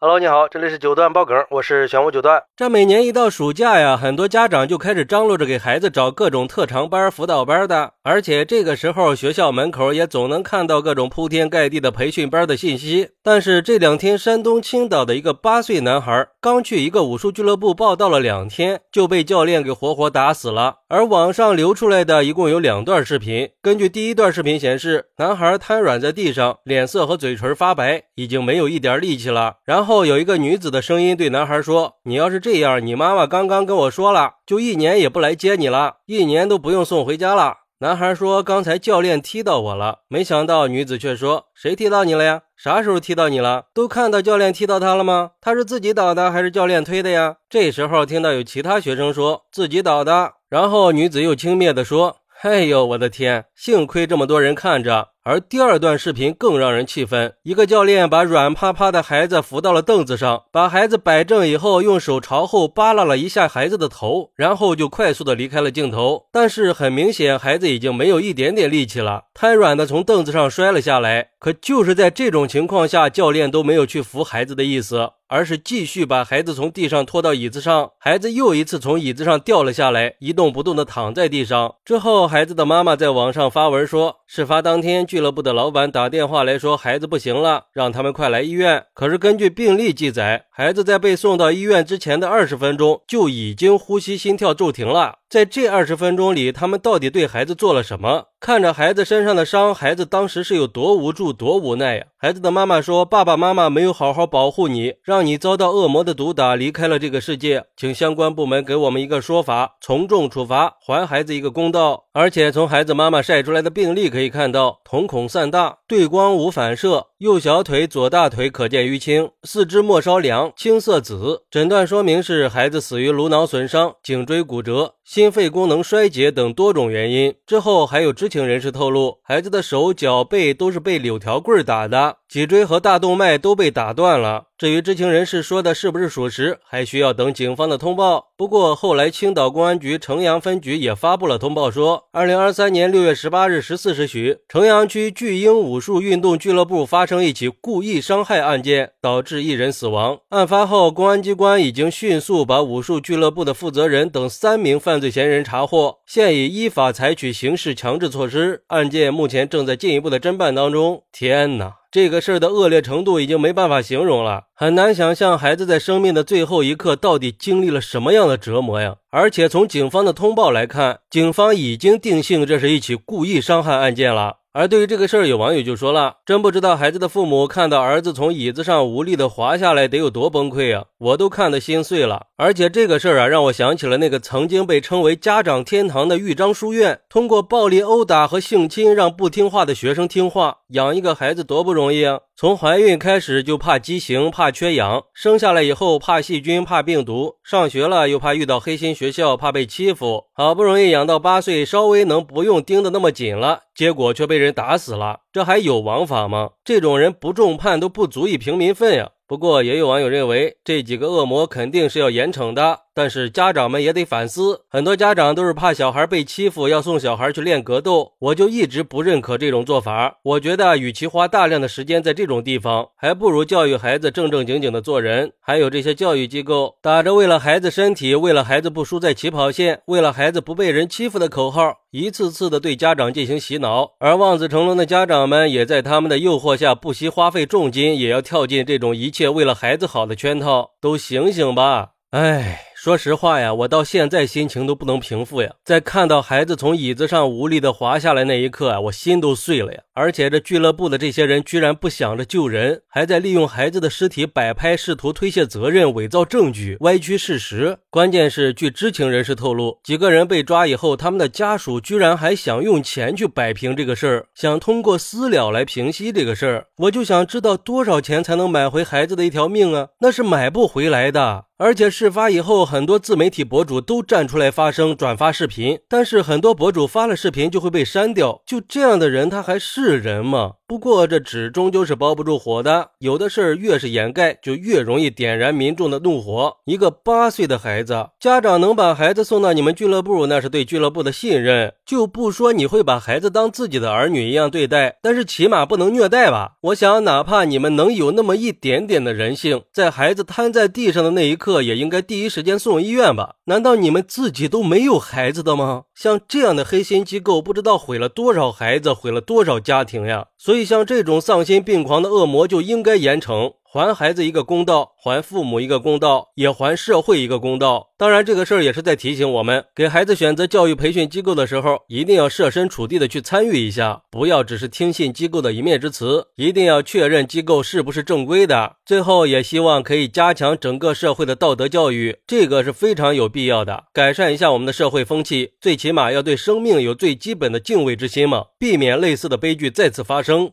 Hello，你好，这里是九段爆梗，我是玄武九段。这每年一到暑假呀，很多家长就开始张罗着给孩子找各种特长班、辅导班的，而且这个时候学校门口也总能看到各种铺天盖地的培训班的信息。但是这两天，山东青岛的一个八岁男孩刚去一个武术俱乐部报道了两天，就被教练给活活打死了。而网上流出来的一共有两段视频，根据第一段视频显示，男孩瘫软在地上，脸色和嘴唇发白，已经没有一点力气了。然后。后有一个女子的声音对男孩说：“你要是这样，你妈妈刚刚跟我说了，就一年也不来接你了，一年都不用送回家了。”男孩说：“刚才教练踢到我了。”没想到女子却说：“谁踢到你了呀？啥时候踢到你了？都看到教练踢到他了吗？他是自己倒的还是教练推的呀？”这时候听到有其他学生说自己倒的，然后女子又轻蔑地说：“哎呦，我的天，幸亏这么多人看着。”而第二段视频更让人气愤，一个教练把软趴趴的孩子扶到了凳子上，把孩子摆正以后，用手朝后扒拉了一下孩子的头，然后就快速的离开了镜头。但是很明显，孩子已经没有一点点力气了，瘫软的从凳子上摔了下来。可就是在这种情况下，教练都没有去扶孩子的意思，而是继续把孩子从地上拖到椅子上。孩子又一次从椅子上掉了下来，一动不动的躺在地上。之后，孩子的妈妈在网上发文说，事发当天俱乐部的老板打电话来说孩子不行了，让他们快来医院。可是根据病历记载，孩子在被送到医院之前的二十分钟就已经呼吸、心跳骤停了。在这二十分钟里，他们到底对孩子做了什么？看着孩子身上的伤，孩子当时是有多无助、多无奈呀！孩子的妈妈说：“爸爸妈妈没有好好保护你，让你遭到恶魔的毒打，离开了这个世界。请相关部门给我们一个说法，从重处罚，还孩子一个公道。”而且从孩子妈妈晒出来的病历可以看到，瞳孔散大，对光无反射，右小腿、左大腿可见淤青，四肢末梢凉，青色紫。诊断说明是孩子死于颅脑损伤、颈椎骨折、心肺功能衰竭等多种原因。之后还有知情人士透露，孩子的手脚背都是被柳条棍打的。脊椎和大动脉都被打断了。至于知情人士说的是不是属实，还需要等警方的通报。不过后来，青岛公安局城阳分局也发布了通报，说，二零二三年六月十八日十四时许，城阳区巨鹰武术运动俱乐部发生一起故意伤害案件，导致一人死亡。案发后，公安机关已经迅速把武术俱乐部的负责人等三名犯罪嫌疑人查获，现已依法采取刑事强制措施。案件目前正在进一步的侦办当中。天哪！这个事儿的恶劣程度已经没办法形容了，很难想象孩子在生命的最后一刻到底经历了什么样的折磨呀！而且从警方的通报来看，警方已经定性这是一起故意伤害案件了。而对于这个事儿，有网友就说了：“真不知道孩子的父母看到儿子从椅子上无力的滑下来，得有多崩溃呀！我都看得心碎了。”而且这个事儿啊，让我想起了那个曾经被称为“家长天堂”的豫章书院，通过暴力殴打和性侵，让不听话的学生听话。养一个孩子多不容易啊！从怀孕开始就怕畸形，怕缺氧；生下来以后怕细菌，怕病毒；上学了又怕遇到黑心学校，怕被欺负。好不容易养到八岁，稍微能不用盯得那么紧了，结果却被人打死了，这还有王法吗？这种人不重判都不足以平民愤呀！不过也有网友认为，这几个恶魔肯定是要严惩的。但是家长们也得反思，很多家长都是怕小孩被欺负，要送小孩去练格斗。我就一直不认可这种做法。我觉得，与其花大量的时间在这种地方，还不如教育孩子正正经经的做人。还有这些教育机构，打着为了孩子身体、为了孩子不输在起跑线、为了孩子不被人欺负的口号，一次次的对家长进行洗脑。而望子成龙的家长们，也在他们的诱惑下，不惜花费重金，也要跳进这种一切为了孩子好的圈套。都醒醒吧！哎。说实话呀，我到现在心情都不能平复呀。在看到孩子从椅子上无力的滑下来那一刻啊，我心都碎了呀。而且这俱乐部的这些人居然不想着救人，还在利用孩子的尸体摆拍，试图推卸责任、伪造证据、歪曲事实。关键是，据知情人士透露，几个人被抓以后，他们的家属居然还想用钱去摆平这个事儿，想通过私了来平息这个事儿。我就想知道多少钱才能买回孩子的一条命啊？那是买不回来的。而且事发以后，很多自媒体博主都站出来发声、转发视频，但是很多博主发了视频就会被删掉。就这样的人，他还是人吗？不过这纸终究是包不住火的，有的事儿越是掩盖，就越容易点燃民众的怒火。一个八岁的孩子，家长能把孩子送到你们俱乐部，那是对俱乐部的信任。就不说你会把孩子当自己的儿女一样对待，但是起码不能虐待吧？我想，哪怕你们能有那么一点点的人性，在孩子瘫在地上的那一刻，也应该第一时间送医院吧？难道你们自己都没有孩子的吗？像这样的黑心机构，不知道毁了多少孩子，毁了多少家庭呀！所以以，像这种丧心病狂的恶魔，就应该严惩。还孩子一个公道，还父母一个公道，也还社会一个公道。当然，这个事儿也是在提醒我们，给孩子选择教育培训机构的时候，一定要设身处地的去参与一下，不要只是听信机构的一面之词，一定要确认机构是不是正规的。最后，也希望可以加强整个社会的道德教育，这个是非常有必要的，改善一下我们的社会风气，最起码要对生命有最基本的敬畏之心嘛，避免类似的悲剧再次发生。